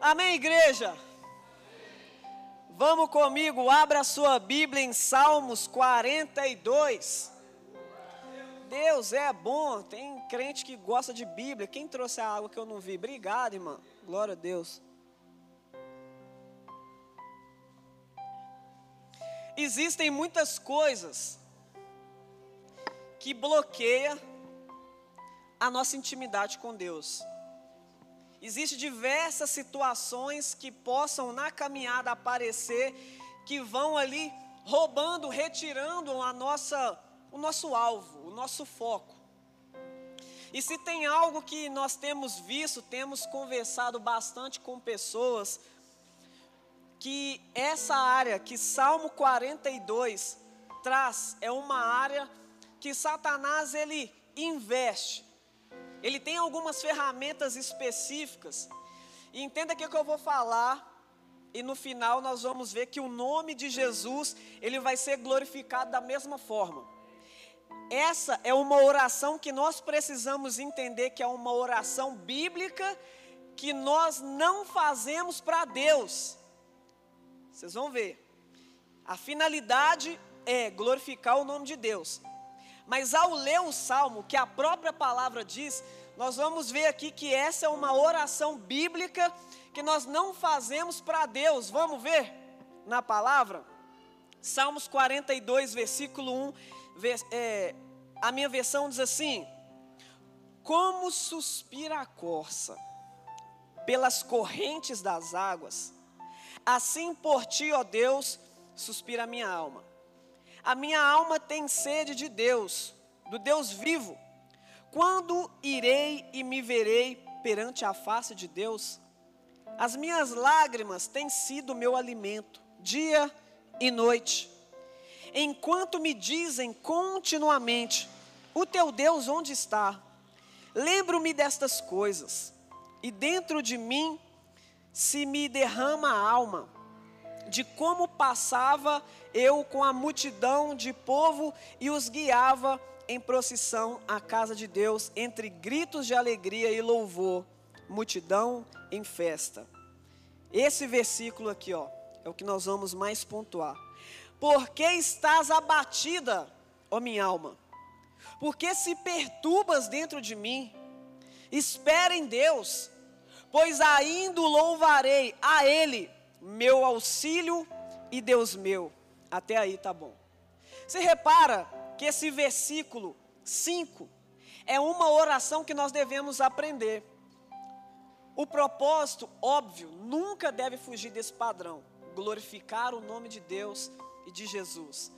Amém, igreja? Vamos comigo, abra a sua Bíblia em Salmos 42. Deus é bom, tem crente que gosta de Bíblia. Quem trouxe a água que eu não vi? Obrigado, irmã. Glória a Deus. Existem muitas coisas que bloqueiam a nossa intimidade com Deus. Existem diversas situações que possam na caminhada aparecer, que vão ali roubando, retirando a nossa, o nosso alvo, o nosso foco. E se tem algo que nós temos visto, temos conversado bastante com pessoas, que essa área que Salmo 42 traz é uma área que Satanás ele investe ele tem algumas ferramentas específicas. E entenda que, é que eu vou falar. E no final nós vamos ver que o nome de Jesus, ele vai ser glorificado da mesma forma. Essa é uma oração que nós precisamos entender que é uma oração bíblica que nós não fazemos para Deus. Vocês vão ver. A finalidade é glorificar o nome de Deus. Mas ao ler o salmo, que a própria palavra diz, nós vamos ver aqui que essa é uma oração bíblica que nós não fazemos para Deus. Vamos ver na palavra? Salmos 42, versículo 1, é, a minha versão diz assim: Como suspira a corça pelas correntes das águas, assim por ti, ó Deus, suspira a minha alma. A minha alma tem sede de Deus, do Deus vivo. Quando irei e me verei perante a face de Deus? As minhas lágrimas têm sido meu alimento, dia e noite. Enquanto me dizem continuamente: O teu Deus onde está? Lembro-me destas coisas, e dentro de mim se me derrama a alma de como passava eu com a multidão de povo e os guiava em procissão à casa de Deus, entre gritos de alegria e louvor, multidão em festa. Esse versículo aqui, ó, é o que nós vamos mais pontuar. Por que estás abatida, ó minha alma? Por que se perturbas dentro de mim? Espera em Deus, pois ainda louvarei a Ele meu auxílio e Deus meu. Até aí tá bom. Você repara que esse versículo 5 é uma oração que nós devemos aprender. O propósito, óbvio, nunca deve fugir desse padrão: glorificar o nome de Deus e de Jesus.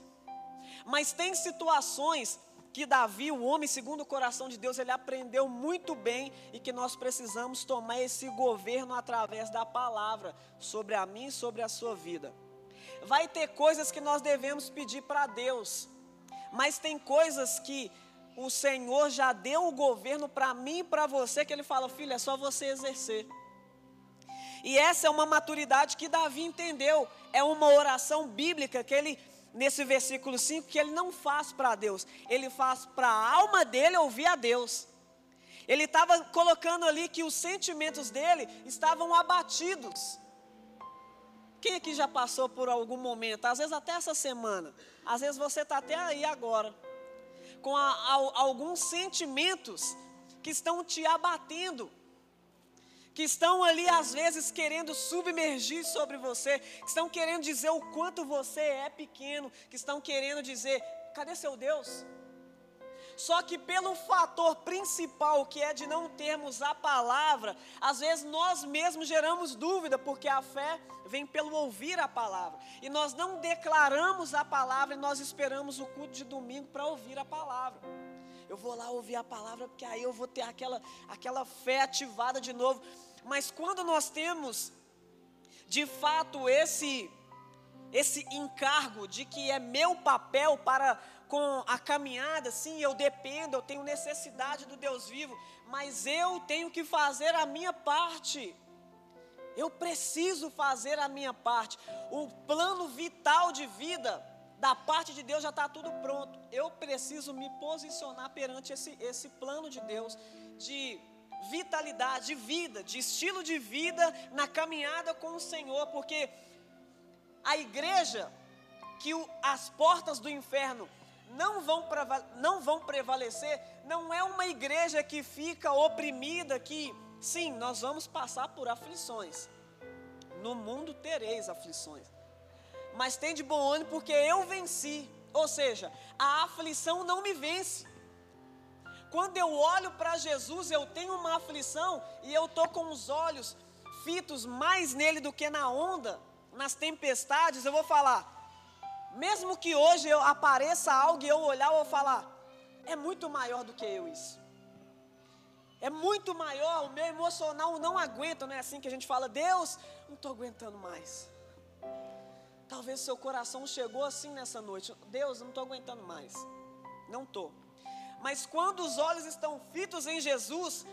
Mas tem situações que Davi, o homem segundo o coração de Deus, ele aprendeu muito bem e que nós precisamos tomar esse governo através da palavra sobre a mim sobre a sua vida. Vai ter coisas que nós devemos pedir para Deus, mas tem coisas que o Senhor já deu o governo para mim e para você, que Ele fala, filho, é só você exercer. E essa é uma maturidade que Davi entendeu, é uma oração bíblica que ele nesse versículo 5 que ele não faz para Deus, ele faz para a alma dele ouvir a Deus. Ele estava colocando ali que os sentimentos dele estavam abatidos. Quem aqui já passou por algum momento, às vezes até essa semana, às vezes você está até aí agora, com a, a, alguns sentimentos que estão te abatendo, que estão ali às vezes querendo submergir sobre você, que estão querendo dizer o quanto você é pequeno, que estão querendo dizer: cadê seu Deus? Só que pelo fator principal que é de não termos a palavra, às vezes nós mesmos geramos dúvida, porque a fé vem pelo ouvir a palavra. E nós não declaramos a palavra e nós esperamos o culto de domingo para ouvir a palavra. Eu vou lá ouvir a palavra, porque aí eu vou ter aquela, aquela fé ativada de novo. Mas quando nós temos, de fato, esse, esse encargo de que é meu papel para com a caminhada, sim, eu dependo, eu tenho necessidade do Deus vivo, mas eu tenho que fazer a minha parte. Eu preciso fazer a minha parte. O plano vital de vida da parte de Deus já está tudo pronto. Eu preciso me posicionar perante esse, esse plano de Deus, de vitalidade, de vida, de estilo de vida na caminhada com o Senhor, porque a igreja que o, as portas do inferno não vão, não vão prevalecer, não é uma igreja que fica oprimida, que sim, nós vamos passar por aflições. No mundo tereis aflições. Mas tem de bom ânimo porque eu venci. Ou seja, a aflição não me vence. Quando eu olho para Jesus, eu tenho uma aflição e eu estou com os olhos fitos mais nele do que na onda, nas tempestades, eu vou falar, mesmo que hoje eu apareça algo e eu olhar, eu vou falar, é muito maior do que eu isso. É muito maior, o meu emocional não aguenta, não é assim que a gente fala, Deus, não estou aguentando mais. Talvez seu coração chegou assim nessa noite, Deus, não estou aguentando mais. Não estou. Mas quando os olhos estão fitos em Jesus,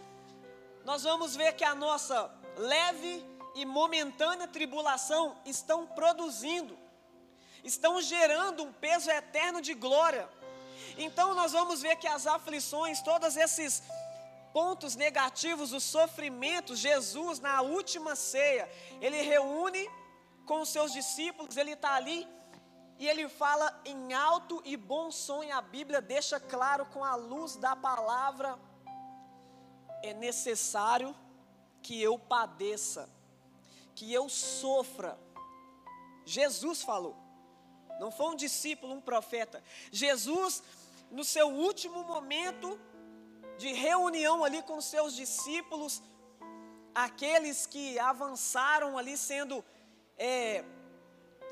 nós vamos ver que a nossa leve e momentânea tribulação estão produzindo, estão gerando um peso eterno de glória. Então nós vamos ver que as aflições, todos esses pontos negativos, os sofrimentos, Jesus na última ceia, ele reúne com os seus discípulos, ele está ali e ele fala em alto e bom som, e a Bíblia deixa claro com a luz da palavra: é necessário que eu padeça, que eu sofra. Jesus falou, não foi um discípulo, um profeta. Jesus, no seu último momento de reunião ali com seus discípulos, aqueles que avançaram ali sendo é,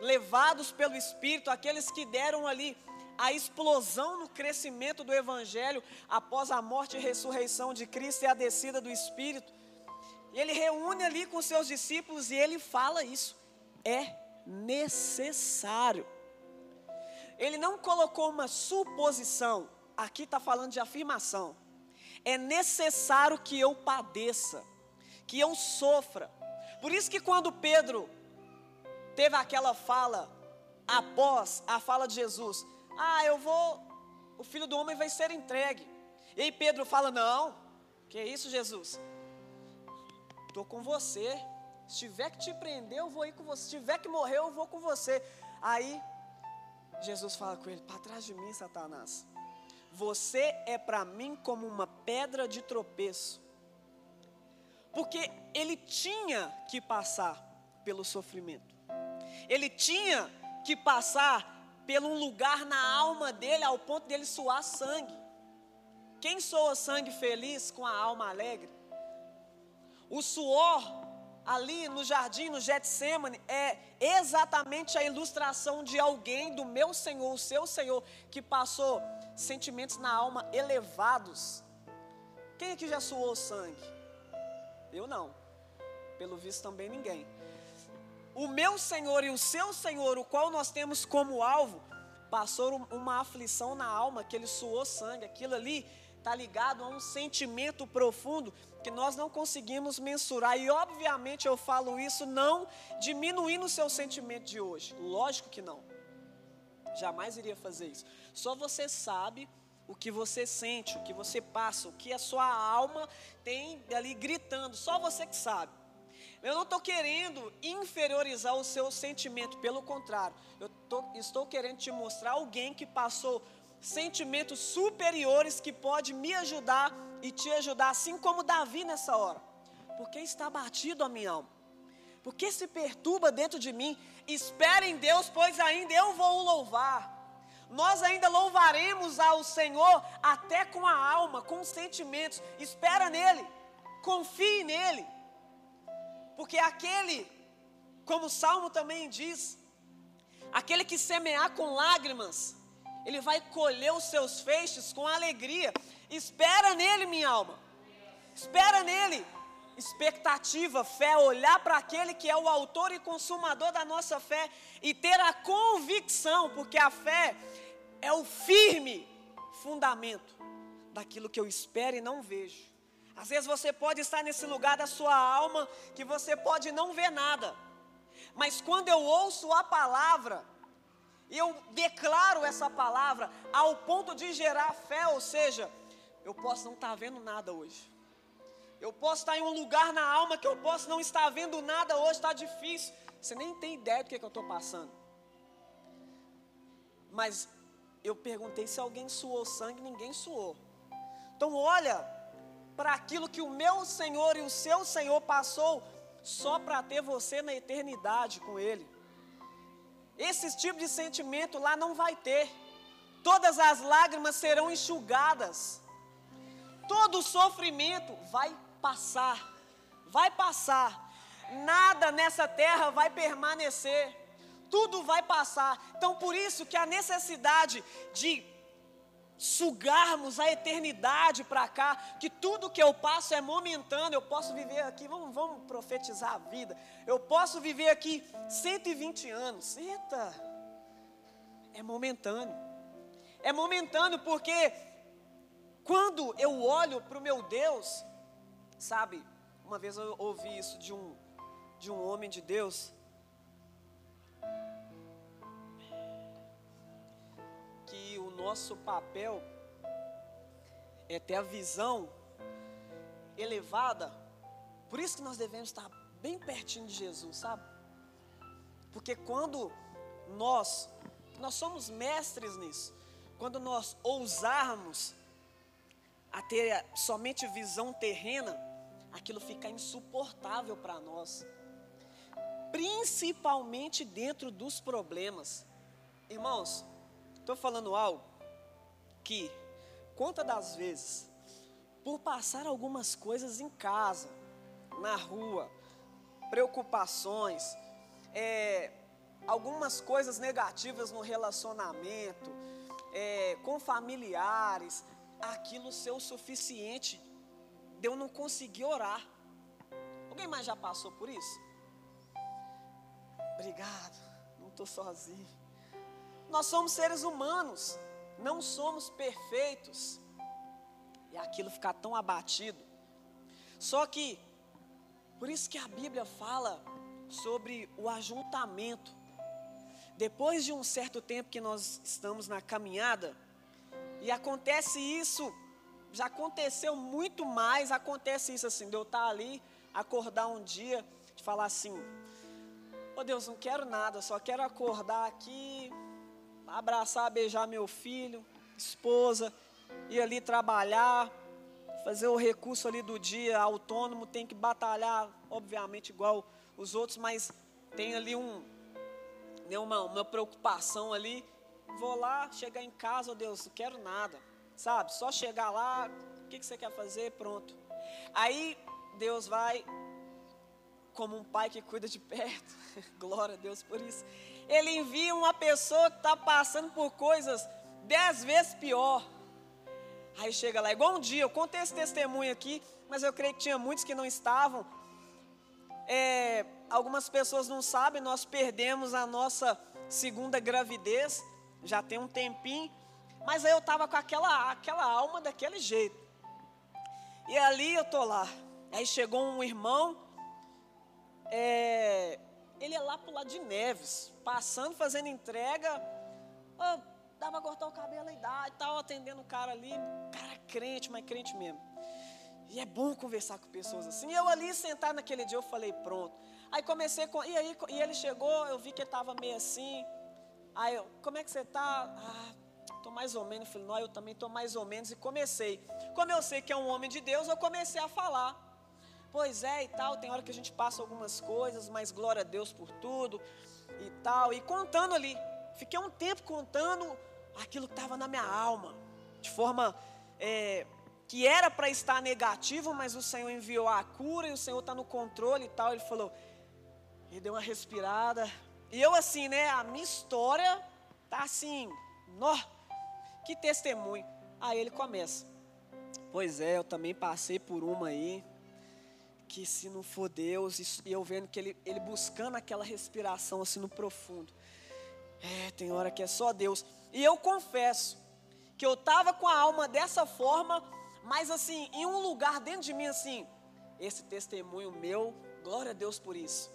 levados pelo Espírito, aqueles que deram ali a explosão no crescimento do Evangelho após a morte e ressurreição de Cristo e a descida do Espírito. Ele reúne ali com seus discípulos e ele fala isso. É necessário. Ele não colocou uma suposição, aqui está falando de afirmação. É necessário que eu padeça, que eu sofra. Por isso que quando Pedro teve aquela fala após a fala de Jesus: Ah, eu vou, o filho do homem vai ser entregue. E aí Pedro fala: Não, que isso, Jesus? Estou com você. Se tiver que te prender, eu vou ir com você. Se tiver que morrer, eu vou com você. Aí Jesus fala com ele: Para trás de mim, Satanás. Você é para mim como uma pedra de tropeço. Porque ele tinha que passar pelo sofrimento ele tinha que passar por um lugar na alma dele ao ponto dele suar sangue. Quem soa sangue feliz com a alma alegre? O suor ali no jardim, no Getsemane, é exatamente a ilustração de alguém do meu Senhor, o seu Senhor, que passou sentimentos na alma elevados. Quem aqui já suou sangue? Eu não. Pelo visto também ninguém o meu Senhor e o seu Senhor, o qual nós temos como alvo, passou uma aflição na alma, que ele suou sangue, aquilo ali está ligado a um sentimento profundo que nós não conseguimos mensurar. E obviamente eu falo isso não diminuindo o seu sentimento de hoje, lógico que não, jamais iria fazer isso. Só você sabe o que você sente, o que você passa, o que a sua alma tem ali gritando, só você que sabe. Eu não estou querendo inferiorizar o seu sentimento, pelo contrário, eu tô, estou querendo te mostrar alguém que passou sentimentos superiores que pode me ajudar e te ajudar, assim como Davi nessa hora. Porque está batido a minha alma. Porque se perturba dentro de mim. Espere em Deus, pois ainda eu vou o louvar. Nós ainda louvaremos ao Senhor até com a alma, com os sentimentos. Espera nele, confie nele. Porque aquele, como o Salmo também diz, aquele que semear com lágrimas, ele vai colher os seus feixes com alegria. Espera nele, minha alma. Espera nele. Expectativa, fé, olhar para aquele que é o autor e consumador da nossa fé e ter a convicção, porque a fé é o firme fundamento daquilo que eu espero e não vejo. Às vezes você pode estar nesse lugar da sua alma que você pode não ver nada. Mas quando eu ouço a palavra, eu declaro essa palavra ao ponto de gerar fé, ou seja, eu posso não estar vendo nada hoje. Eu posso estar em um lugar na alma que eu posso não estar vendo nada hoje, está difícil. Você nem tem ideia do que, é que eu estou passando. Mas eu perguntei se alguém suou sangue, ninguém suou. Então olha para aquilo que o meu Senhor e o seu Senhor passou só para ter você na eternidade com Ele. Esse tipo de sentimento lá não vai ter. Todas as lágrimas serão enxugadas. Todo sofrimento vai passar. Vai passar. Nada nessa terra vai permanecer. Tudo vai passar. Então, por isso que a necessidade de sugarmos a eternidade para cá, que tudo que eu passo é momentâneo, eu posso viver aqui, vamos, vamos profetizar a vida, eu posso viver aqui 120 anos, eita, é momentâneo, é momentâneo porque quando eu olho para o meu Deus, sabe, uma vez eu ouvi isso de um, de um homem de Deus, nosso papel é ter a visão elevada. Por isso que nós devemos estar bem pertinho de Jesus, sabe? Porque quando nós, nós somos mestres nisso, quando nós ousarmos a ter somente visão terrena, aquilo fica insuportável para nós. Principalmente dentro dos problemas. Irmãos, Estou falando algo que, conta das vezes, por passar algumas coisas em casa, na rua, preocupações, é, algumas coisas negativas no relacionamento, é, com familiares, aquilo ser o suficiente de eu não conseguir orar. Alguém mais já passou por isso? Obrigado, não estou sozinho. Nós somos seres humanos, não somos perfeitos. E aquilo ficar tão abatido. Só que, por isso que a Bíblia fala sobre o ajuntamento. Depois de um certo tempo que nós estamos na caminhada, e acontece isso, já aconteceu muito mais, acontece isso assim, de eu estar ali, acordar um dia, de falar assim, oh Deus, não quero nada, só quero acordar aqui, abraçar, beijar meu filho, esposa, ir ali trabalhar, fazer o recurso ali do dia autônomo, tem que batalhar, obviamente, igual os outros, mas tem ali um, né, uma, uma preocupação ali. Vou lá, chegar em casa, oh Deus, não quero nada, sabe? Só chegar lá, o que, que você quer fazer? Pronto. Aí Deus vai, como um pai que cuida de perto, glória a Deus por isso ele envia uma pessoa que está passando por coisas dez vezes pior. Aí chega lá, igual um dia, eu contei esse testemunho aqui, mas eu creio que tinha muitos que não estavam. É, algumas pessoas não sabem, nós perdemos a nossa segunda gravidez, já tem um tempinho, mas aí eu estava com aquela, aquela alma daquele jeito. E ali eu tô lá. Aí chegou um irmão, é, ele é lá pro lado de Neves, passando, fazendo entrega. Oh, dava cortar o cabelo a idade, tal, atendendo o cara ali. Cara crente, mas crente mesmo. E é bom conversar com pessoas assim. E eu ali sentado naquele dia, eu falei, pronto. Aí comecei com. E aí, e ele chegou, eu vi que ele estava meio assim. Aí eu, como é que você está? Ah, estou mais ou menos. Eu falei, não, eu também estou mais ou menos. E comecei. Como eu sei que é um homem de Deus, eu comecei a falar. Pois é e tal, tem hora que a gente passa algumas coisas, mas glória a Deus por tudo e tal. E contando ali, fiquei um tempo contando aquilo que estava na minha alma, de forma é, que era para estar negativo, mas o Senhor enviou a cura e o Senhor está no controle e tal. Ele falou, e deu uma respirada. E eu assim, né, a minha história tá assim, nó, que testemunho. Aí ele começa, pois é, eu também passei por uma aí que se não for Deus, e eu vendo que ele, ele buscando aquela respiração assim no profundo. É, tem hora que é só Deus. E eu confesso que eu estava com a alma dessa forma, mas assim, em um lugar dentro de mim assim, esse testemunho meu, glória a Deus por isso.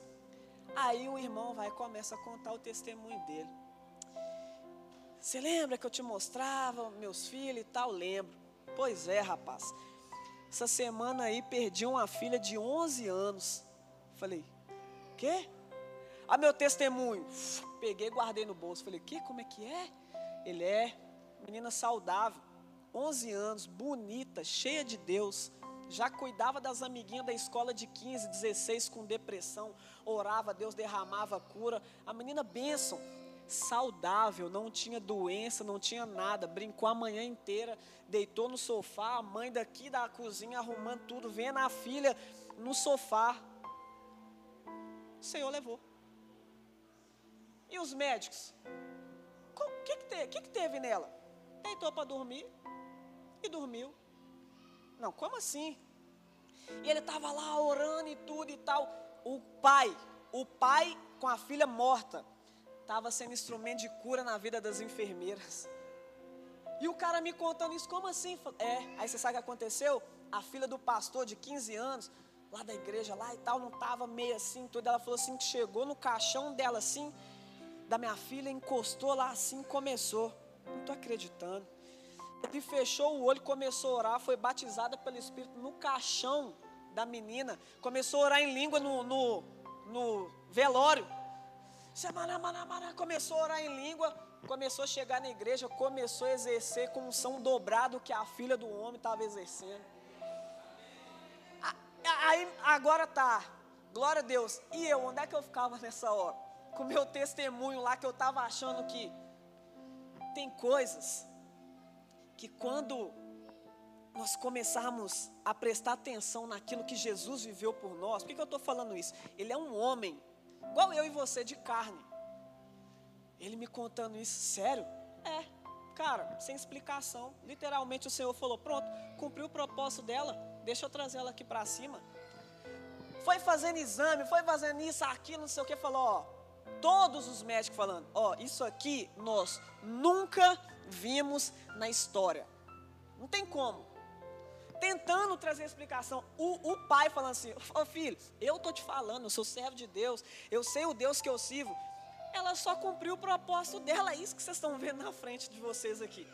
Aí o irmão vai começa a contar o testemunho dele. Você lembra que eu te mostrava meus filhos e tal? Lembro. Pois é, rapaz. Essa semana aí perdi uma filha de 11 anos. Falei, quê? A meu testemunho. Peguei, guardei no bolso. Falei, que? Como é que é? Ele é menina saudável, 11 anos, bonita, cheia de Deus. Já cuidava das amiguinhas da escola de 15, 16 com depressão. Orava, Deus derramava cura. A menina bênção, saudável, não tinha doença, não tinha nada. Brincou a manhã inteira, deitou no sofá. A mãe daqui da cozinha arrumando tudo, vendo a filha no sofá. O Senhor levou. E os médicos? O que, que, teve, que, que teve nela? Deitou para dormir e dormiu. Não, como assim? E ele estava lá orando e tudo e tal. O pai, o pai com a filha morta, estava sendo instrumento de cura na vida das enfermeiras. E o cara me contando isso, como assim? É, aí você sabe o que aconteceu? A filha do pastor de 15 anos, lá da igreja lá e tal, não estava meio assim, tudo. Ela falou assim que chegou no caixão dela assim, da minha filha, encostou lá assim, começou. Não estou acreditando. Ele fechou o olho, começou a orar, foi batizada pelo Espírito no caixão da menina, começou a orar em língua no, no, no velório. Começou a orar em língua, começou a chegar na igreja, começou a exercer com unção dobrado que a filha do homem estava exercendo. Aí agora tá, glória a Deus. E eu, onde é que eu ficava nessa hora? com meu testemunho lá que eu estava achando que tem coisas que quando nós começarmos a prestar atenção naquilo que Jesus viveu por nós, por que, que eu estou falando isso? Ele é um homem, igual eu e você, de carne. Ele me contando isso, sério? É, cara, sem explicação. Literalmente o Senhor falou: pronto, cumpriu o propósito dela, deixa eu trazer ela aqui para cima. Foi fazendo exame, foi fazendo isso, aquilo, não sei o que, falou: ó, todos os médicos falando: ó, isso aqui nós nunca vimos na história. Não tem como. Tentando trazer explicação. O, o pai falando assim: oh, filho, eu tô te falando, eu sou servo de Deus, eu sei o Deus que eu sirvo. Ela só cumpriu o propósito dela, é isso que vocês estão vendo na frente de vocês aqui.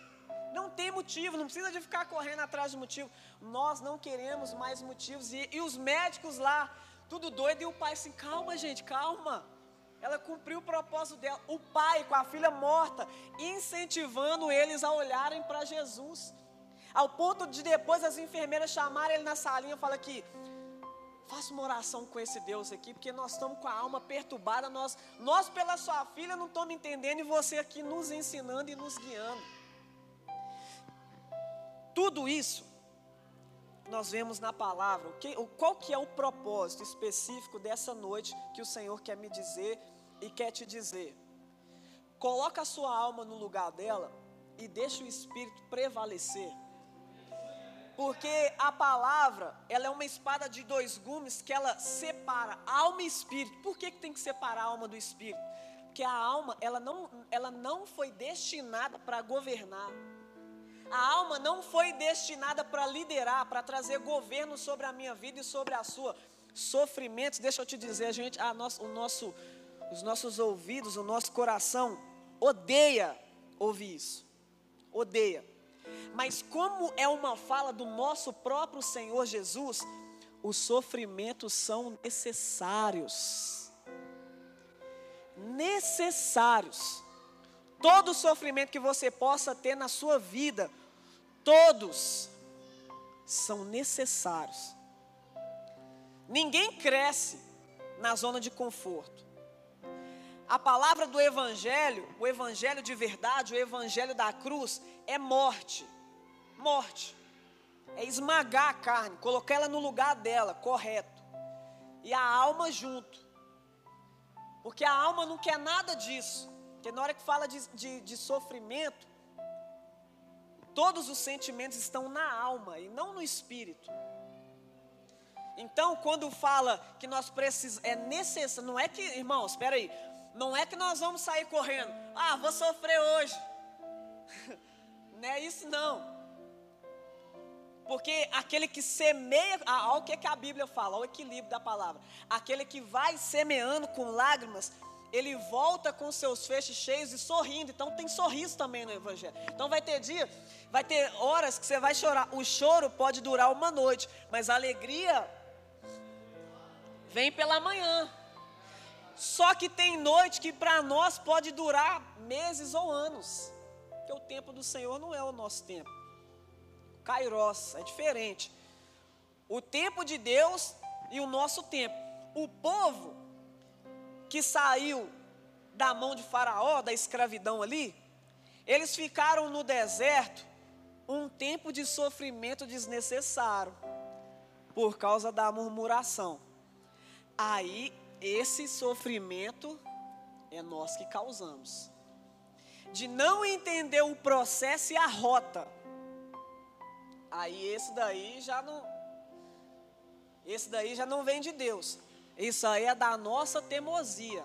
Não tem motivo, não precisa de ficar correndo atrás de motivo. Nós não queremos mais motivos. E, e os médicos lá, tudo doido, e o pai assim: calma, gente, calma. Ela cumpriu o propósito dela. O pai com a filha morta, incentivando eles a olharem para Jesus. Ao ponto de depois as enfermeiras chamarem ele na salinha e falar que faça uma oração com esse Deus aqui, porque nós estamos com a alma perturbada, nós, nós pela sua filha não estamos entendendo e você aqui nos ensinando e nos guiando. Tudo isso nós vemos na palavra, qual que é o propósito específico dessa noite que o Senhor quer me dizer e quer te dizer. Coloca a sua alma no lugar dela e deixa o Espírito prevalecer. Porque a palavra, ela é uma espada de dois gumes que ela separa alma e espírito. Por que, que tem que separar a alma do espírito? Porque a alma, ela não, ela não foi destinada para governar. A alma não foi destinada para liderar, para trazer governo sobre a minha vida e sobre a sua. Sofrimentos, deixa eu te dizer, a gente, a nosso, o nosso, os nossos ouvidos, o nosso coração odeia ouvir isso. Odeia. Mas como é uma fala do nosso próprio Senhor Jesus, os sofrimentos são necessários. Necessários. Todo sofrimento que você possa ter na sua vida, todos são necessários. Ninguém cresce na zona de conforto. A palavra do Evangelho, o Evangelho de verdade, o Evangelho da cruz, é morte. Morte. É esmagar a carne, colocar ela no lugar dela, correto. E a alma junto. Porque a alma não quer nada disso. Porque na hora que fala de, de, de sofrimento, todos os sentimentos estão na alma e não no espírito. Então, quando fala que nós precisamos, é necessário, não é que, irmãos, espera aí, não é que nós vamos sair correndo, ah, vou sofrer hoje. não é isso não. Porque aquele que semeia, olha o que, que a Bíblia fala, olha o equilíbrio da palavra. Aquele que vai semeando com lágrimas, ele volta com seus feixes cheios e sorrindo. Então tem sorriso também no Evangelho. Então vai ter dia, vai ter horas que você vai chorar. O choro pode durar uma noite, mas a alegria vem pela manhã. Só que tem noite que para nós pode durar meses ou anos. Porque o tempo do Senhor não é o nosso tempo. Kairos, é diferente. O tempo de Deus e o nosso tempo. O povo que saiu da mão de Faraó, da escravidão ali, eles ficaram no deserto um tempo de sofrimento desnecessário por causa da murmuração. Aí esse sofrimento é nós que causamos. De não entender o processo e a rota. Aí esse daí já não esse daí já não vem de Deus. Isso aí é da nossa teimosia.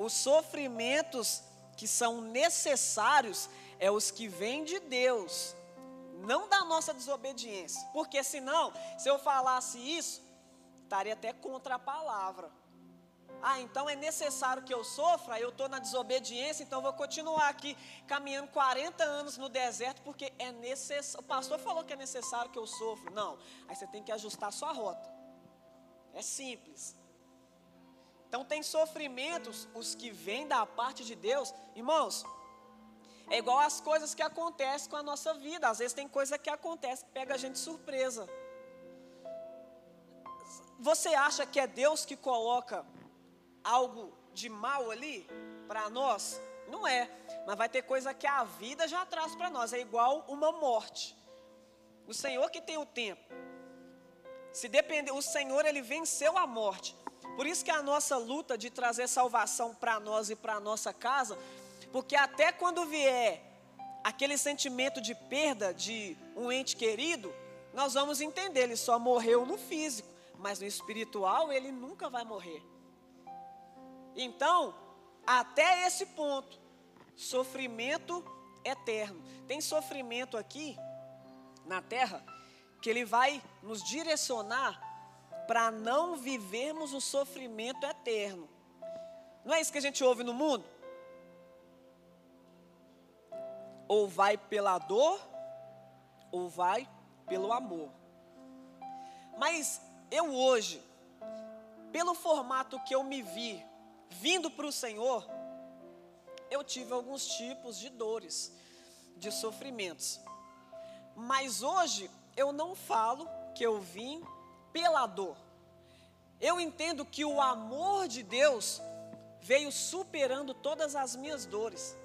Os sofrimentos que são necessários é os que vêm de Deus, não da nossa desobediência. Porque senão, se eu falasse isso, estaria até contra a palavra. Ah, então é necessário que eu sofra, eu estou na desobediência, então vou continuar aqui caminhando 40 anos no deserto, porque é necessário. O pastor falou que é necessário que eu sofra. Não, aí você tem que ajustar a sua rota. É simples. Então tem sofrimentos, os que vêm da parte de Deus, irmãos. É igual as coisas que acontecem com a nossa vida. Às vezes tem coisa que acontece que pega a gente surpresa. Você acha que é Deus que coloca algo de mal ali para nós? Não é. Mas vai ter coisa que a vida já traz para nós. É igual uma morte. O Senhor que tem o tempo. Se depender, o Senhor ele venceu a morte. Por isso que a nossa luta de trazer salvação para nós e para nossa casa, porque até quando vier aquele sentimento de perda de um ente querido, nós vamos entender, ele só morreu no físico, mas no espiritual ele nunca vai morrer. Então, até esse ponto, sofrimento eterno. Tem sofrimento aqui na terra que Ele vai nos direcionar para não vivermos o sofrimento eterno. Não é isso que a gente ouve no mundo? Ou vai pela dor, ou vai pelo amor. Mas eu hoje, pelo formato que eu me vi, vindo para o Senhor, eu tive alguns tipos de dores, de sofrimentos. Mas hoje eu não falo que eu vim pela dor. Eu entendo que o amor de Deus veio superando todas as minhas dores.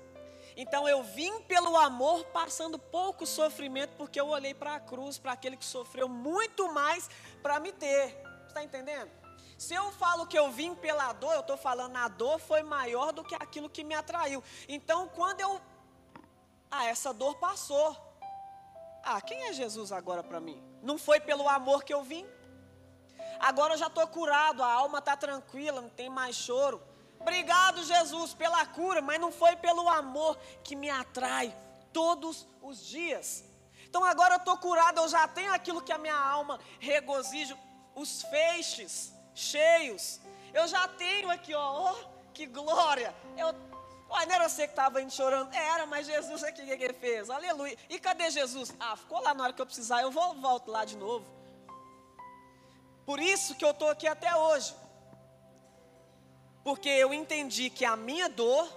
Então eu vim pelo amor, passando pouco sofrimento, porque eu olhei para a cruz, para aquele que sofreu muito mais para me ter. Está entendendo? Se eu falo que eu vim pela dor, eu estou falando a dor foi maior do que aquilo que me atraiu. Então quando eu. Ah, essa dor passou. Ah, quem é Jesus agora para mim? Não foi pelo amor que eu vim? Agora eu já estou curado, a alma está tranquila, não tem mais choro. Obrigado, Jesus, pela cura, mas não foi pelo amor que me atrai todos os dias. Então agora eu estou curado, eu já tenho aquilo que a minha alma regozija, os feixes cheios. Eu já tenho aqui, ó, oh, que glória. Eu Ué, não era você que estava indo chorando? Era, mas Jesus aqui, que ele fez? Aleluia. E cadê Jesus? Ah, ficou lá na hora que eu precisar, eu vou, volto lá de novo. Por isso que eu estou aqui até hoje. Porque eu entendi que a minha dor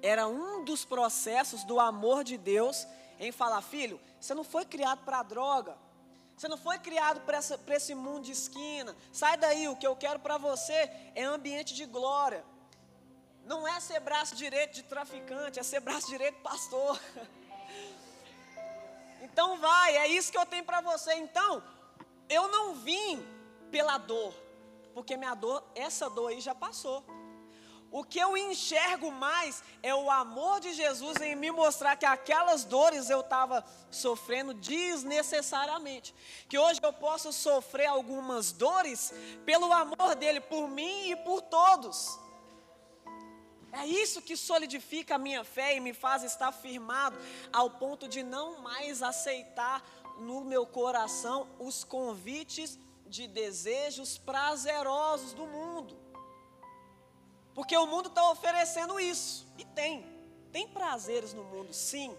era um dos processos do amor de Deus em falar, filho, você não foi criado para droga. Você não foi criado para esse mundo de esquina. Sai daí, o que eu quero para você é ambiente de glória. Não é ser braço direito de traficante, é ser braço direito de pastor. Então vai, é isso que eu tenho para você. Então, eu não vim pela dor, porque minha dor, essa dor aí já passou. O que eu enxergo mais é o amor de Jesus em me mostrar que aquelas dores eu estava sofrendo desnecessariamente. Que hoje eu posso sofrer algumas dores pelo amor dele por mim e por todos. É isso que solidifica a minha fé e me faz estar firmado ao ponto de não mais aceitar no meu coração os convites de desejos prazerosos do mundo. Porque o mundo está oferecendo isso. E tem. Tem prazeres no mundo, sim.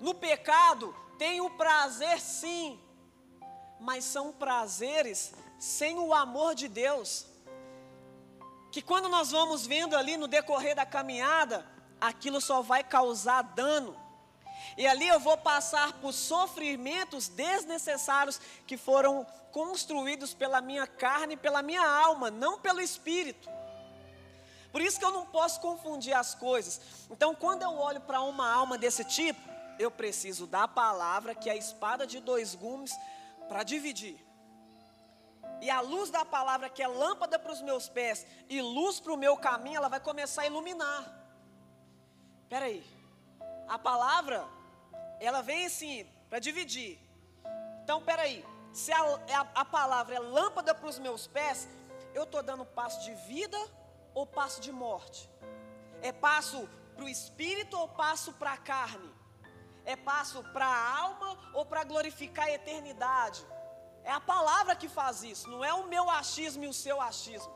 No pecado, tem o prazer, sim. Mas são prazeres sem o amor de Deus. Que quando nós vamos vendo ali no decorrer da caminhada, aquilo só vai causar dano. E ali eu vou passar por sofrimentos desnecessários que foram construídos pela minha carne e pela minha alma, não pelo espírito. Por isso que eu não posso confundir as coisas. Então, quando eu olho para uma alma desse tipo, eu preciso da palavra, que é a espada de dois gumes, para dividir. E a luz da palavra, que é lâmpada para os meus pés e luz para o meu caminho, ela vai começar a iluminar. Espera aí. A palavra, ela vem assim, para dividir. Então, espera aí. Se a, a, a palavra é lâmpada para os meus pés, eu estou dando passo de vida ou passo de morte? É passo para o espírito ou passo para a carne? É passo para a alma ou para glorificar a eternidade? É a palavra que faz isso, não é o meu achismo e o seu achismo.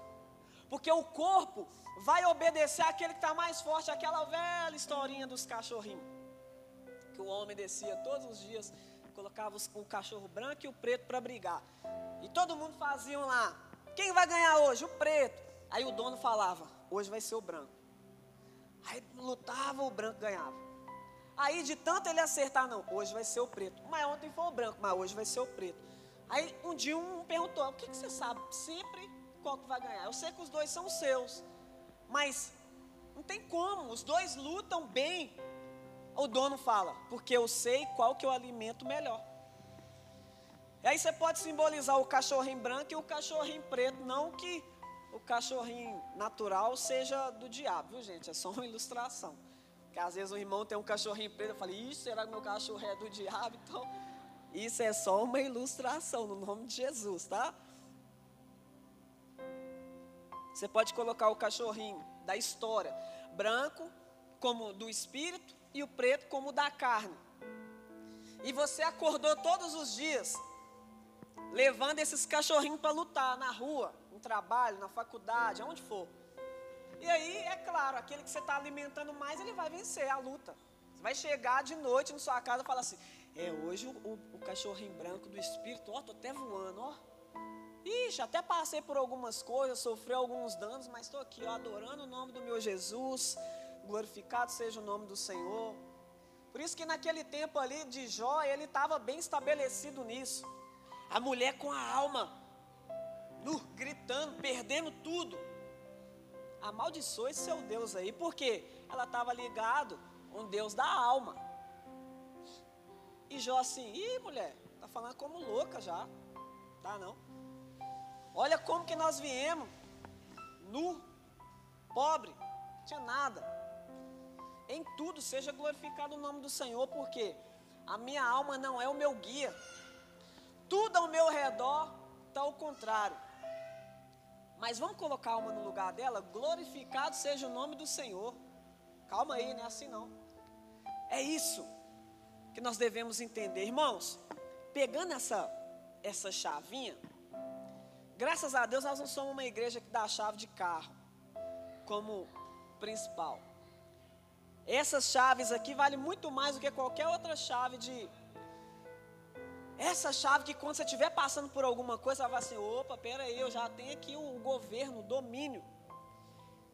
Porque o corpo vai obedecer aquele que está mais forte, aquela velha historinha dos cachorrinhos. Que o homem descia todos os dias, colocava o cachorro branco e o preto para brigar. E todo mundo fazia lá. Quem vai ganhar hoje? O preto. Aí o dono falava: hoje vai ser o branco. Aí lutava, o branco ganhava. Aí de tanto ele acertar, não, hoje vai ser o preto. Mas ontem foi o branco, mas hoje vai ser o preto. Aí um dia um perguntou: o que, que você sabe sempre qual que vai ganhar? Eu sei que os dois são seus, mas não tem como, os dois lutam bem. O dono fala: porque eu sei qual que eu alimento melhor. E aí você pode simbolizar o cachorrinho branco e o cachorrinho preto, não que o cachorrinho natural seja do diabo, viu gente? É só uma ilustração. Porque às vezes o irmão tem um cachorrinho preto, eu falo, isso será que meu cachorro é do diabo? Então, isso é só uma ilustração no nome de Jesus, tá? Você pode colocar o cachorrinho da história, branco como do espírito e o preto como da carne. E você acordou todos os dias levando esses cachorrinhos para lutar na rua, no trabalho, na faculdade, aonde for. E aí, é claro, aquele que você está alimentando mais, ele vai vencer a luta. Você vai chegar de noite na sua casa e falar assim: É, hoje o, o, o cachorrinho branco do espírito, ó, tô até voando, ó. Ixi, até passei por algumas coisas, sofri alguns danos, mas estou aqui, ó, adorando o nome do meu Jesus. Glorificado seja o nome do Senhor. Por isso que naquele tempo ali de Jó, ele estava bem estabelecido nisso. A mulher com a alma, no, gritando, perdendo tudo amaldiçoe seu Deus aí, porque ela estava ligado um Deus da alma. E Jó assim, ih mulher, tá falando como louca já, tá não? Olha como que nós viemos, nu, pobre, não tinha nada. Em tudo seja glorificado o nome do Senhor, porque a minha alma não é o meu guia. Tudo ao meu redor está ao contrário. Mas vamos colocar uma no lugar dela? Glorificado seja o nome do Senhor. Calma aí, não é assim não. É isso que nós devemos entender. Irmãos, pegando essa, essa chavinha, graças a Deus nós não somos uma igreja que dá a chave de carro como principal. Essas chaves aqui valem muito mais do que qualquer outra chave de essa chave que quando você estiver passando por alguma coisa, vai assim, opa, pera aí, eu já tenho aqui o governo, o domínio.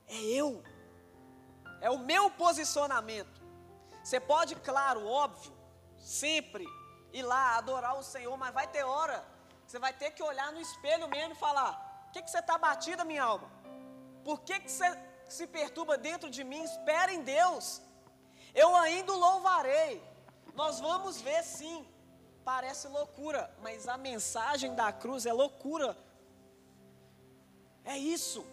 É eu. É o meu posicionamento. Você pode, claro, óbvio, sempre ir lá adorar o Senhor, mas vai ter hora você vai ter que olhar no espelho mesmo e falar: o que, que você está batida, minha alma? Por que, que você se perturba dentro de mim? Espera em Deus. Eu ainda o louvarei. Nós vamos ver sim Parece loucura, mas a mensagem da cruz é loucura. É isso.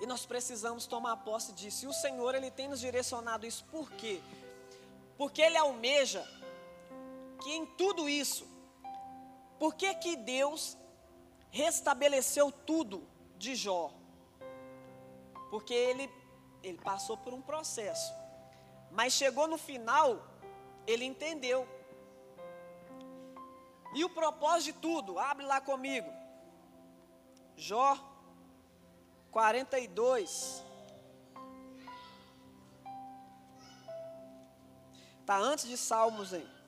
E nós precisamos tomar posse disso. E o Senhor, Ele tem nos direcionado isso. Por quê? Porque Ele almeja que em tudo isso, por que que Deus restabeleceu tudo de Jó? Porque ele, ele passou por um processo. Mas chegou no final, ele entendeu e o propósito de tudo, abre lá comigo. Jó, 42. Está antes de Salmos, hein?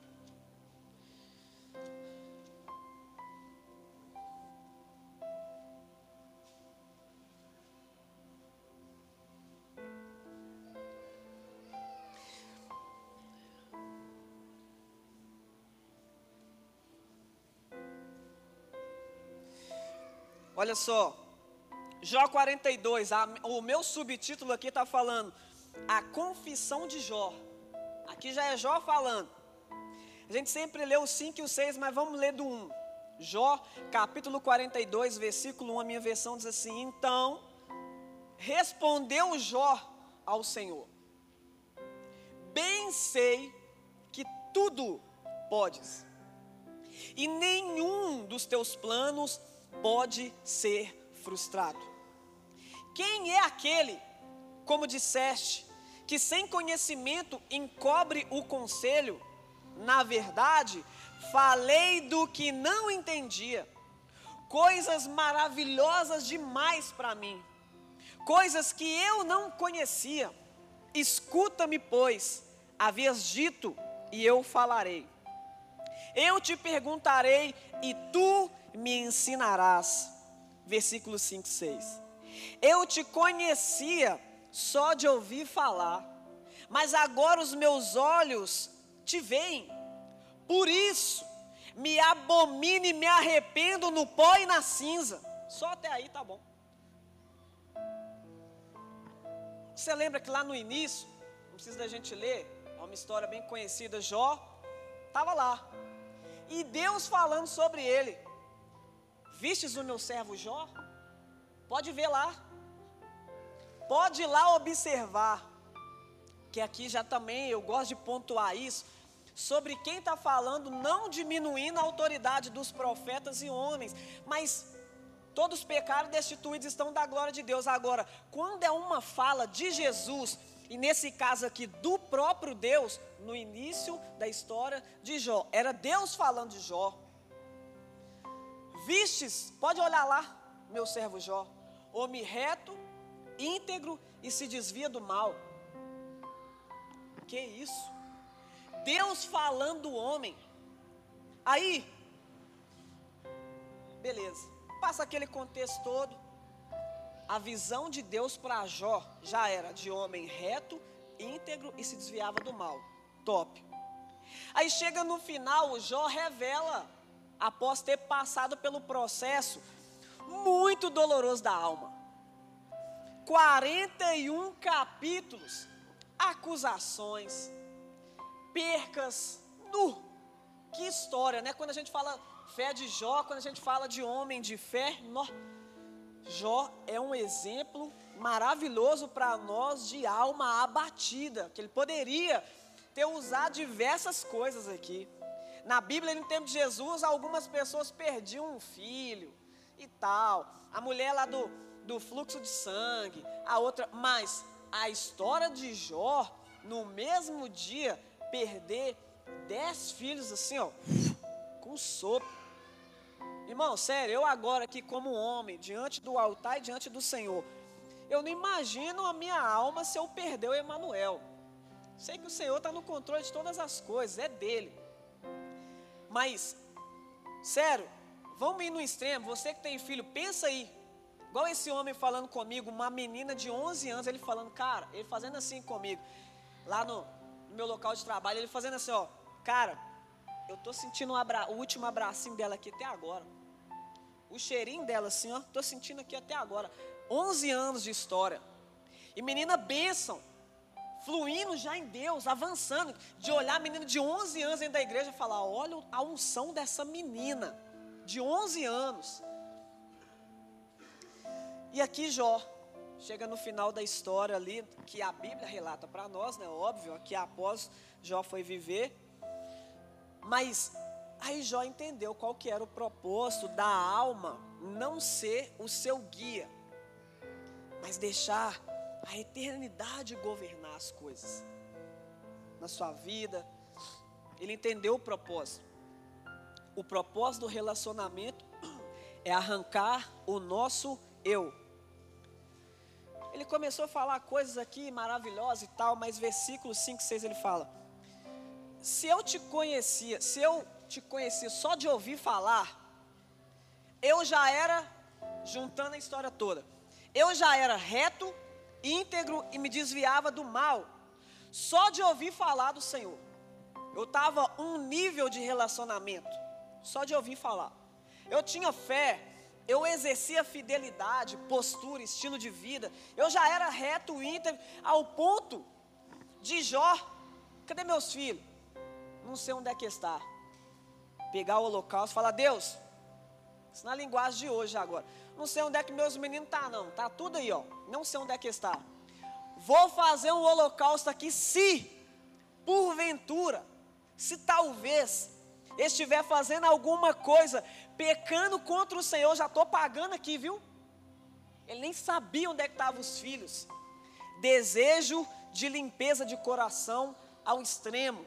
Olha só, Jó 42, a, o meu subtítulo aqui está falando a confissão de Jó. Aqui já é Jó falando. A gente sempre lê o 5 e o 6, mas vamos ler do 1. Jó, capítulo 42, versículo 1, a minha versão diz assim: Então respondeu Jó ao Senhor: Bem sei que tudo podes, e nenhum dos teus planos pode ser frustrado. Quem é aquele, como disseste, que sem conhecimento encobre o conselho? Na verdade, falei do que não entendia, coisas maravilhosas demais para mim, coisas que eu não conhecia. Escuta-me, pois, havias dito, e eu falarei. Eu te perguntarei, e tu me ensinarás. Versículo 5, 6. Eu te conhecia só de ouvir falar, mas agora os meus olhos te veem. Por isso, me abomino e me arrependo no pó e na cinza. Só até aí tá bom. Você lembra que lá no início, não precisa da gente ler, é uma história bem conhecida, Jó estava lá. E Deus falando sobre ele. Vistes o meu servo Jó? Pode ver lá. Pode ir lá observar. Que aqui já também eu gosto de pontuar isso. Sobre quem está falando, não diminuindo a autoridade dos profetas e homens, mas todos pecaram destituídos estão da glória de Deus. Agora, quando é uma fala de Jesus, e nesse caso aqui do próprio Deus, no início da história de Jó, era Deus falando de Jó. Vistes, pode olhar lá, meu servo Jó, homem reto, íntegro e se desvia do mal. Que isso? Deus falando do homem. Aí, beleza, passa aquele contexto todo. A visão de Deus para Jó já era de homem reto, íntegro e se desviava do mal. Top. Aí chega no final, o Jó revela após ter passado pelo processo muito doloroso da alma. 41 capítulos, acusações, percas, nu. Que história, né? Quando a gente fala fé de Jó, quando a gente fala de homem de fé, nó, Jó é um exemplo maravilhoso para nós de alma abatida, que ele poderia ter usado diversas coisas aqui. Na Bíblia, no tempo de Jesus, algumas pessoas perdiam um filho e tal. A mulher lá do, do fluxo de sangue, a outra. Mas a história de Jó, no mesmo dia, perder dez filhos assim, ó, com sopro. Irmão, sério, eu agora aqui como homem, diante do altar e diante do Senhor, eu não imagino a minha alma se eu perder o Emanuel. Sei que o Senhor está no controle de todas as coisas, é dele. Mas, sério, vamos ir no extremo. Você que tem filho, pensa aí. Igual esse homem falando comigo, uma menina de 11 anos, ele falando, cara, ele fazendo assim comigo, lá no, no meu local de trabalho, ele fazendo assim, ó, cara, eu tô sentindo um abra, o último abracinho dela aqui até agora. O cheirinho dela assim, ó, tô sentindo aqui até agora. 11 anos de história. E menina bênção fluindo já em Deus, avançando, de olhar a menina de 11 anos dentro da igreja e falar: olha a unção dessa menina, de 11 anos. E aqui Jó, chega no final da história ali, que a Bíblia relata para nós, né? Óbvio, que após Jó foi viver. Mas aí Jó entendeu qual que era o propósito da alma não ser o seu guia, mas deixar a eternidade governar as coisas na sua vida. Ele entendeu o propósito. O propósito do relacionamento é arrancar o nosso eu. ele começou a falar coisas aqui maravilhosas e tal, mas versículo 5, 6 ele fala: Se eu te conhecia, se eu te conhecia só de ouvir falar, eu já era, juntando a história toda, eu já era reto, íntegro e me desviava do mal, só de ouvir falar do Senhor. Eu estava um nível de relacionamento, só de ouvir falar. Eu tinha fé, eu exercia fidelidade, postura, estilo de vida. Eu já era reto, íntegro, ao ponto de Jó. Cadê meus filhos? Não sei onde é que está. Pegar o holocausto e falar, Deus, isso na linguagem de hoje agora. Não sei onde é que meus meninos tá, não. Tá tudo aí, ó. Não sei onde é que está. Vou fazer um holocausto aqui se, porventura, se talvez estiver fazendo alguma coisa, pecando contra o Senhor, já estou pagando aqui, viu? Ele nem sabia onde é que estavam os filhos. Desejo de limpeza de coração ao extremo.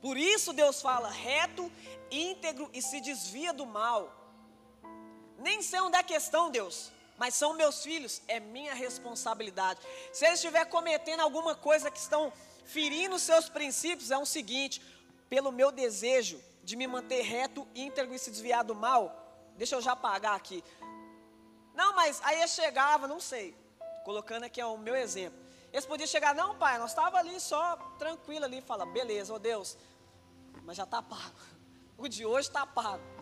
Por isso Deus fala reto, íntegro e se desvia do mal. Nem sei onde é questão, Deus, mas são meus filhos, é minha responsabilidade. Se eles estiver cometendo alguma coisa que estão ferindo seus princípios, é o um seguinte: pelo meu desejo de me manter reto, íntegro e se desviar do mal, deixa eu já pagar aqui. Não, mas aí eu chegava, não sei, colocando aqui é o meu exemplo. Eles podiam chegar, não, pai, nós estava ali só tranquilo ali, fala, beleza, oh Deus, mas já está pago. O de hoje está pago.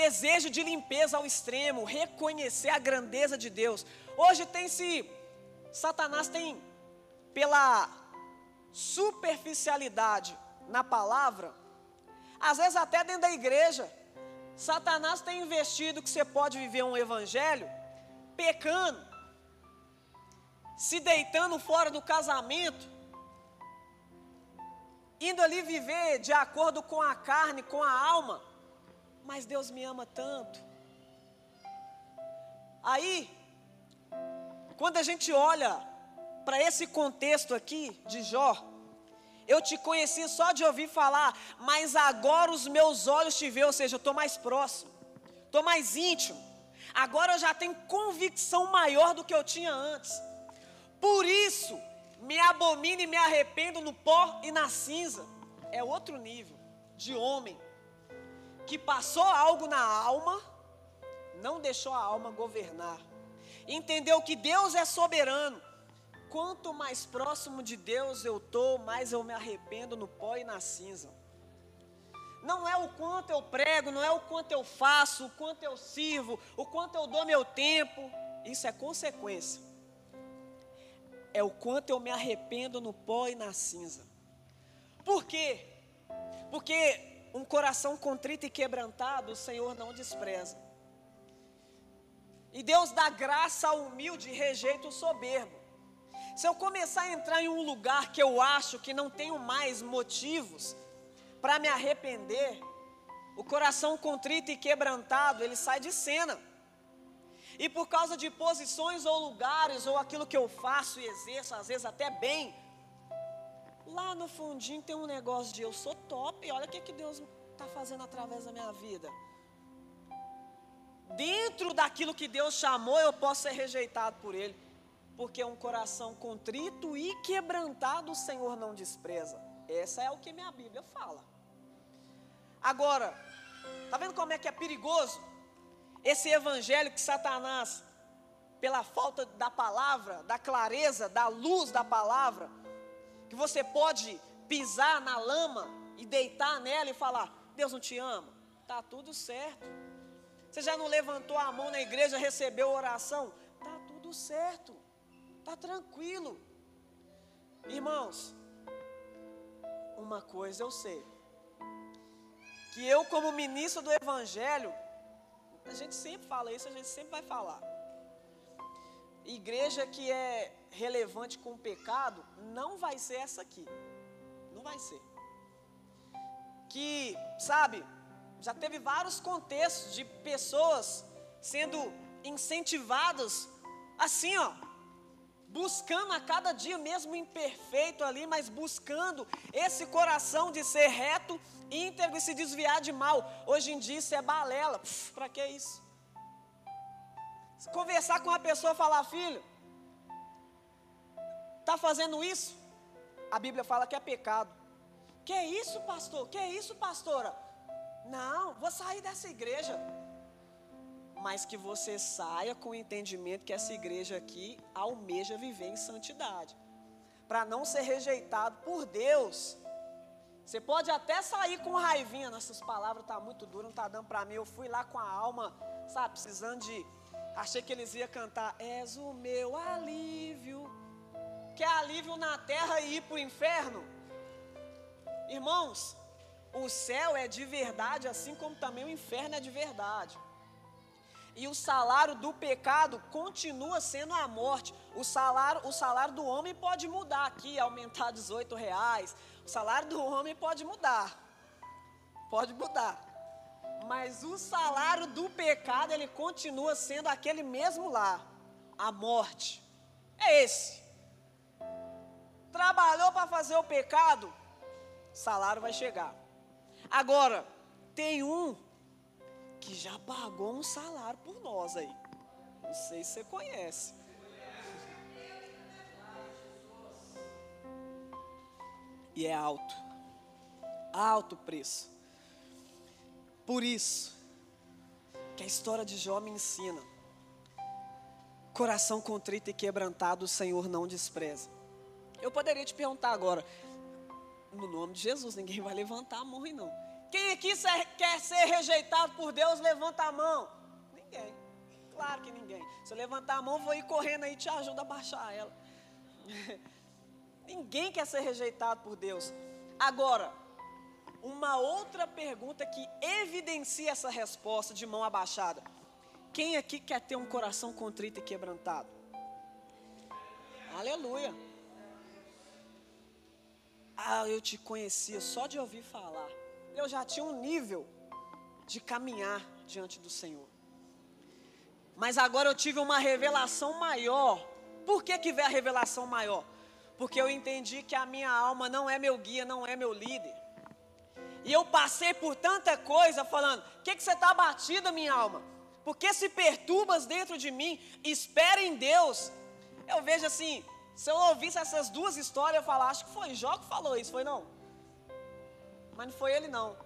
Desejo de limpeza ao extremo, reconhecer a grandeza de Deus. Hoje tem se Satanás tem pela superficialidade na palavra, às vezes até dentro da igreja, Satanás tem investido que você pode viver um evangelho pecando, se deitando fora do casamento, indo ali viver de acordo com a carne, com a alma, mas Deus me ama tanto. Aí, quando a gente olha para esse contexto aqui de Jó, eu te conheci só de ouvir falar, mas agora os meus olhos te veem, ou seja, eu estou mais próximo, estou mais íntimo. Agora eu já tenho convicção maior do que eu tinha antes. Por isso, me abomino e me arrependo no pó e na cinza. É outro nível de homem que passou algo na alma, não deixou a alma governar. Entendeu que Deus é soberano quanto mais próximo de Deus eu estou, mais eu me arrependo no pó e na cinza. Não é o quanto eu prego, não é o quanto eu faço, o quanto eu sirvo, o quanto eu dou meu tempo. Isso é consequência. É o quanto eu me arrependo no pó e na cinza. Por quê? Porque um coração contrito e quebrantado, o Senhor não despreza. E Deus dá graça ao humilde e rejeita o soberbo. Se eu começar a entrar em um lugar que eu acho que não tenho mais motivos para me arrepender, o coração contrito e quebrantado, ele sai de cena. E por causa de posições ou lugares, ou aquilo que eu faço e exerço, às vezes até bem, lá no fundinho tem um negócio de eu sou top, olha o que, que Deus está fazendo através da minha vida. Dentro daquilo que Deus chamou, eu posso ser rejeitado por Ele porque um coração contrito e quebrantado o Senhor não despreza. Essa é o que minha Bíblia fala. Agora, tá vendo como é que é perigoso esse evangelho que Satanás, pela falta da palavra, da clareza, da luz da palavra, que você pode pisar na lama e deitar nela e falar: Deus não te ama, tá tudo certo. Você já não levantou a mão na igreja, recebeu oração, tá tudo certo. Está tranquilo. Irmãos, uma coisa eu sei. Que eu, como ministro do Evangelho, a gente sempre fala isso, a gente sempre vai falar. Igreja que é relevante com o pecado, não vai ser essa aqui. Não vai ser. Que, sabe, já teve vários contextos de pessoas sendo incentivadas assim, ó, buscando a cada dia, mesmo imperfeito ali, mas buscando esse coração de ser reto, íntegro e se desviar de mal. Hoje em dia isso é balela. Para que isso? conversar com uma pessoa falar, filho, está fazendo isso? A Bíblia fala que é pecado. Que é isso, pastor? Que é isso, pastora? Não, vou sair dessa igreja. Mas que você saia com o entendimento que essa igreja aqui almeja viver em santidade. Para não ser rejeitado por Deus. Você pode até sair com raivinha, nessas palavras tá muito duras, não tá dando para mim. Eu fui lá com a alma, sabe, precisando de achei que eles iam cantar És o meu alívio. Quer alívio na terra e ir para o inferno? Irmãos, o céu é de verdade, assim como também o inferno é de verdade. E o salário do pecado continua sendo a morte. O salário, o salário do homem pode mudar aqui, aumentar 18 reais. O salário do homem pode mudar. Pode mudar. Mas o salário do pecado, ele continua sendo aquele mesmo lá. A morte. É esse. Trabalhou para fazer o pecado, salário vai chegar. Agora, tem um que já pagou um salário por nós aí. Não sei se você conhece. E é alto. Alto preço. Por isso, que a história de Jó me ensina. Coração contrito e quebrantado, o Senhor não despreza. Eu poderia te perguntar agora, no nome de Jesus, ninguém vai levantar a mão não. Quem aqui quer ser rejeitado por Deus, levanta a mão. Ninguém. Claro que ninguém. Se eu levantar a mão, vou ir correndo aí e te ajuda a baixar ela. ninguém quer ser rejeitado por Deus. Agora, uma outra pergunta que evidencia essa resposta de mão abaixada. Quem aqui quer ter um coração contrito e quebrantado? Aleluia. Ah, eu te conhecia só de ouvir falar. Eu já tinha um nível de caminhar diante do Senhor. Mas agora eu tive uma revelação maior. Por que, que veio a revelação maior? Porque eu entendi que a minha alma não é meu guia, não é meu líder. E eu passei por tanta coisa falando: o que, que você está batida, minha alma? Por que se perturbas dentro de mim? Espera em Deus. Eu vejo assim, se eu ouvisse essas duas histórias, eu falar, acho que foi Jó que falou isso, foi não? Mas não foi ele não.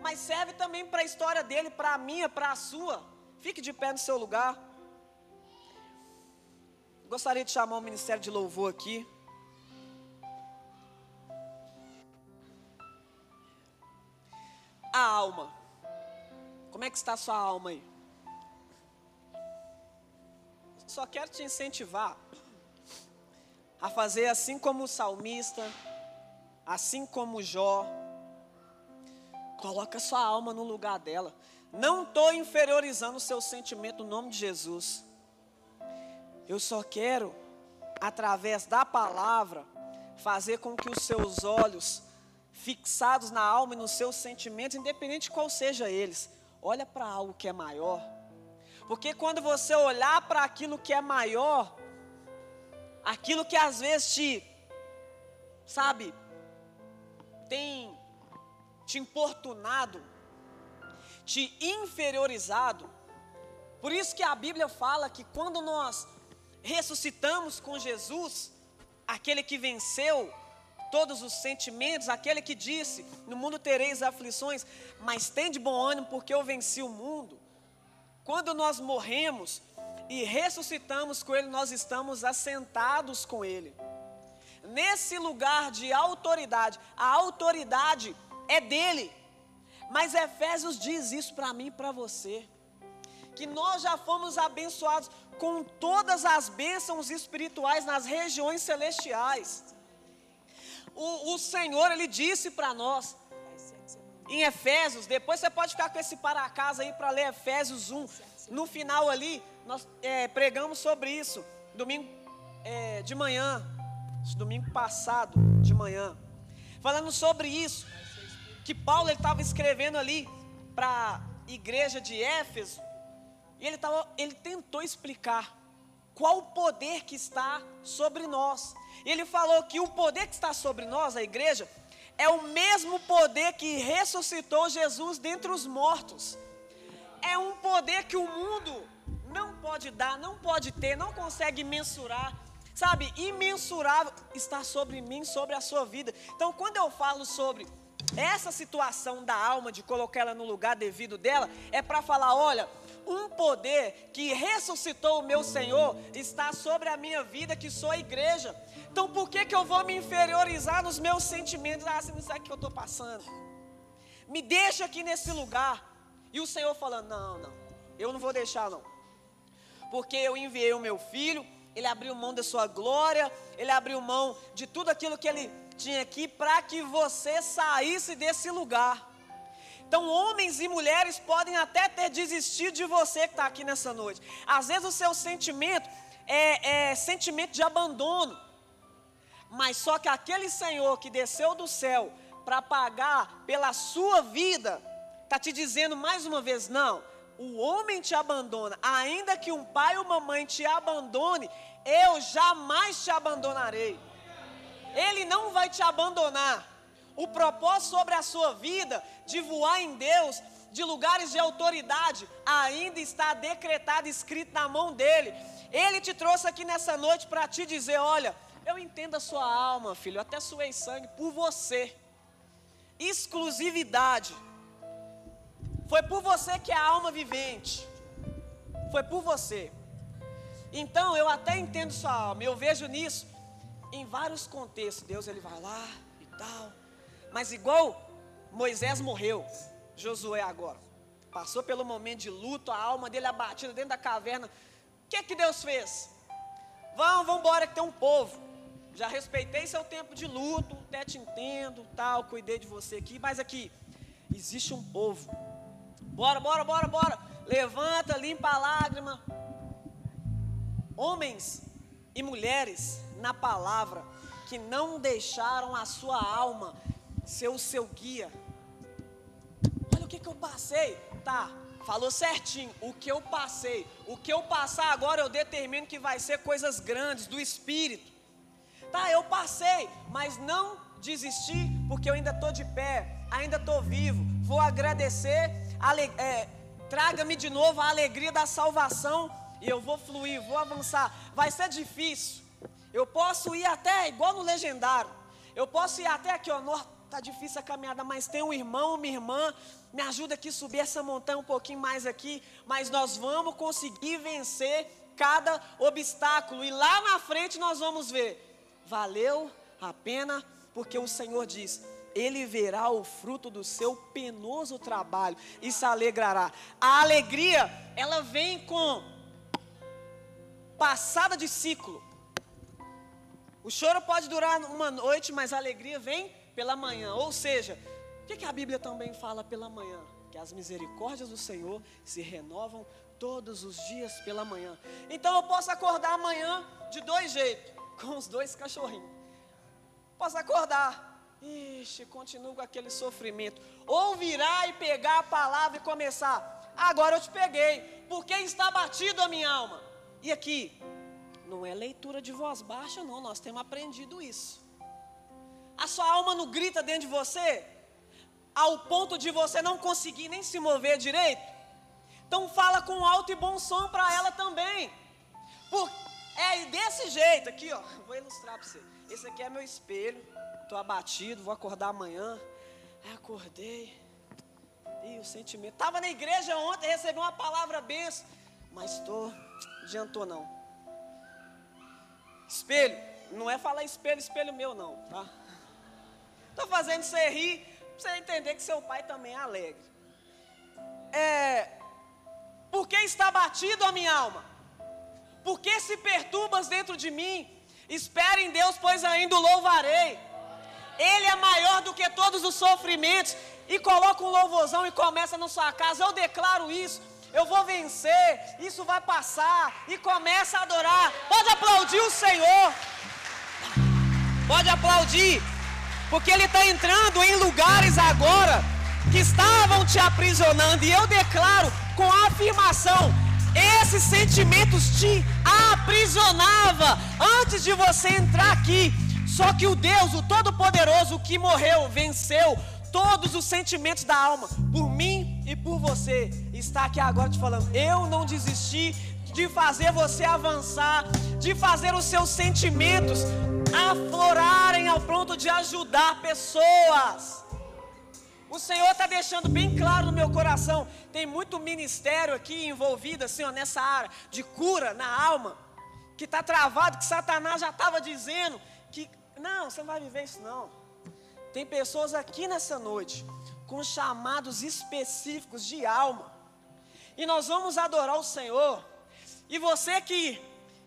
Mas serve também para a história dele, para a minha, para a sua. Fique de pé no seu lugar. Gostaria de chamar o Ministério de Louvor aqui. A alma. Como é que está a sua alma aí? Só quero te incentivar a fazer assim como o salmista, assim como Jó. Coloca sua alma no lugar dela. Não estou inferiorizando o seu sentimento no nome de Jesus. Eu só quero, através da palavra, fazer com que os seus olhos, fixados na alma e nos seus sentimentos, independente de qual seja eles, olha para algo que é maior. Porque quando você olhar para aquilo que é maior, aquilo que às vezes te, sabe, tem te importunado, te inferiorizado. Por isso que a Bíblia fala que quando nós ressuscitamos com Jesus, aquele que venceu todos os sentimentos, aquele que disse: No mundo tereis aflições, mas tem de bom ânimo, porque eu venci o mundo. Quando nós morremos, e ressuscitamos com Ele, nós estamos assentados com Ele. Nesse lugar de autoridade, a autoridade é dele. Mas Efésios diz isso para mim e para você. Que nós já fomos abençoados com todas as bênçãos espirituais nas regiões celestiais. O, o Senhor, Ele disse para nós, em Efésios, depois você pode ficar com esse para casa aí para ler Efésios 1. No final ali, nós é, pregamos sobre isso domingo é, de manhã, domingo passado de manhã, falando sobre isso, que Paulo estava escrevendo ali para a igreja de Éfeso, e ele, tava, ele tentou explicar qual o poder que está sobre nós. Ele falou que o poder que está sobre nós, a igreja, é o mesmo poder que ressuscitou Jesus dentre os mortos. É um poder que o mundo não pode dar, não pode ter, não consegue mensurar. Sabe, imensurável está sobre mim, sobre a sua vida. Então, quando eu falo sobre essa situação da alma, de colocar ela no lugar devido dela, é para falar: olha, um poder que ressuscitou o meu Senhor está sobre a minha vida, que sou a igreja. Então, por que, que eu vou me inferiorizar nos meus sentimentos? Ah, você não sabe o que eu estou passando. Me deixa aqui nesse lugar. E o Senhor falando: não, não, eu não vou deixar, não. Porque eu enviei o meu filho, ele abriu mão da sua glória, ele abriu mão de tudo aquilo que ele tinha aqui para que você saísse desse lugar. Então, homens e mulheres podem até ter desistido de você que está aqui nessa noite. Às vezes, o seu sentimento é, é sentimento de abandono. Mas só que aquele Senhor que desceu do céu para pagar pela sua vida, está te dizendo mais uma vez: não, o homem te abandona, ainda que um pai ou uma mãe te abandone, eu jamais te abandonarei. Ele não vai te abandonar. O propósito sobre a sua vida de voar em Deus, de lugares de autoridade, ainda está decretado, escrito na mão dele. Ele te trouxe aqui nessa noite para te dizer: olha, eu entendo a sua alma, filho, até suei sangue por você. Exclusividade. Foi por você que é a alma vivente. Foi por você. Então eu até entendo sua alma, eu vejo nisso em vários contextos. Deus ele vai lá e tal. Mas igual Moisés morreu, Josué agora. Passou pelo momento de luto, a alma dele abatida dentro da caverna. O que que Deus fez? Vão, vamos embora que tem um povo. Já respeitei seu tempo de luto, até te entendo, tal, cuidei de você aqui, mas aqui existe um povo. Bora, bora, bora, bora. Levanta, limpa a lágrima. Homens e mulheres na palavra que não deixaram a sua alma ser o seu guia. Olha o que, que eu passei. Tá, falou certinho. O que eu passei. O que eu passar agora eu determino que vai ser coisas grandes do Espírito. Tá, eu passei, mas não desisti, porque eu ainda estou de pé, ainda estou vivo. Vou agradecer, é, traga-me de novo a alegria da salvação e eu vou fluir, vou avançar. Vai ser difícil. Eu posso ir até, igual no legendário, eu posso ir até aqui, ó, Está difícil a caminhada, mas tem um irmão, uma irmã, me ajuda aqui a subir essa montanha um pouquinho mais aqui, mas nós vamos conseguir vencer cada obstáculo, e lá na frente nós vamos ver, valeu a pena, porque o Senhor diz: Ele verá o fruto do seu penoso trabalho e se alegrará. A alegria, ela vem com passada de ciclo. O choro pode durar uma noite, mas a alegria vem pela manhã. Ou seja, o que, a Bíblia também fala pela manhã? Que as misericórdias do Senhor se renovam todos os dias pela manhã. Então eu posso acordar amanhã de dois jeitos, com os dois cachorrinhos. Posso acordar, ixi, continuo com aquele sofrimento. Ou virar e pegar a palavra e começar. Agora eu te peguei, porque está batido a minha alma. E aqui, não é leitura de voz baixa, não, nós temos aprendido isso a sua alma não grita dentro de você, ao ponto de você não conseguir nem se mover direito? Então fala com alto e bom som para ela também. Por, é desse jeito aqui, ó. Vou ilustrar para você. Esse aqui é meu espelho. Estou abatido, vou acordar amanhã. Aí acordei. E o sentimento. Estava na igreja ontem, recebi uma palavra benção. Mas estou. Adiantou não. Espelho. Não é falar espelho, espelho meu, não, tá? Estou fazendo você rir, para você entender que seu pai também é alegre. É, por que está batido a minha alma? Por que se perturbas dentro de mim? Espere em Deus, pois ainda o louvarei. Ele é maior do que todos os sofrimentos. E coloca um louvorzão e começa na sua casa. Eu declaro isso. Eu vou vencer. Isso vai passar. E começa a adorar. Pode aplaudir o Senhor. Pode aplaudir. Porque Ele está entrando em lugares agora que estavam te aprisionando. E eu declaro com afirmação: esses sentimentos te aprisionava antes de você entrar aqui. Só que o Deus, o Todo-Poderoso, que morreu, venceu todos os sentimentos da alma por mim e por você. Está aqui agora te falando: eu não desisti de fazer você avançar, de fazer os seus sentimentos aflorarem ao ponto de ajudar pessoas. O Senhor está deixando bem claro no meu coração. Tem muito ministério aqui envolvido assim, ó, nessa área de cura na alma, que está travado, que Satanás já estava dizendo que não, você não vai viver isso não. Tem pessoas aqui nessa noite com chamados específicos de alma. E nós vamos adorar o Senhor. E você que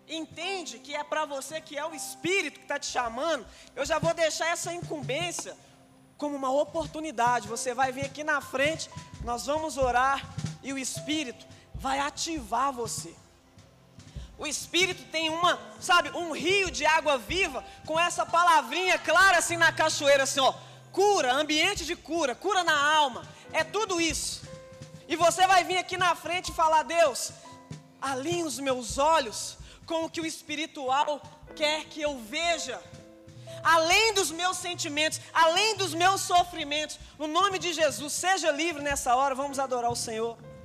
entende que é para você que é o Espírito que está te chamando, eu já vou deixar essa incumbência como uma oportunidade. Você vai vir aqui na frente, nós vamos orar e o Espírito vai ativar você. O Espírito tem uma, sabe, um rio de água viva com essa palavrinha clara assim na cachoeira, assim, ó, cura, ambiente de cura, cura na alma, é tudo isso. E você vai vir aqui na frente e falar: Deus, alinhe os meus olhos com o que o espiritual quer que eu veja. Além dos meus sentimentos, além dos meus sofrimentos, no nome de Jesus, seja livre nessa hora, vamos adorar o Senhor.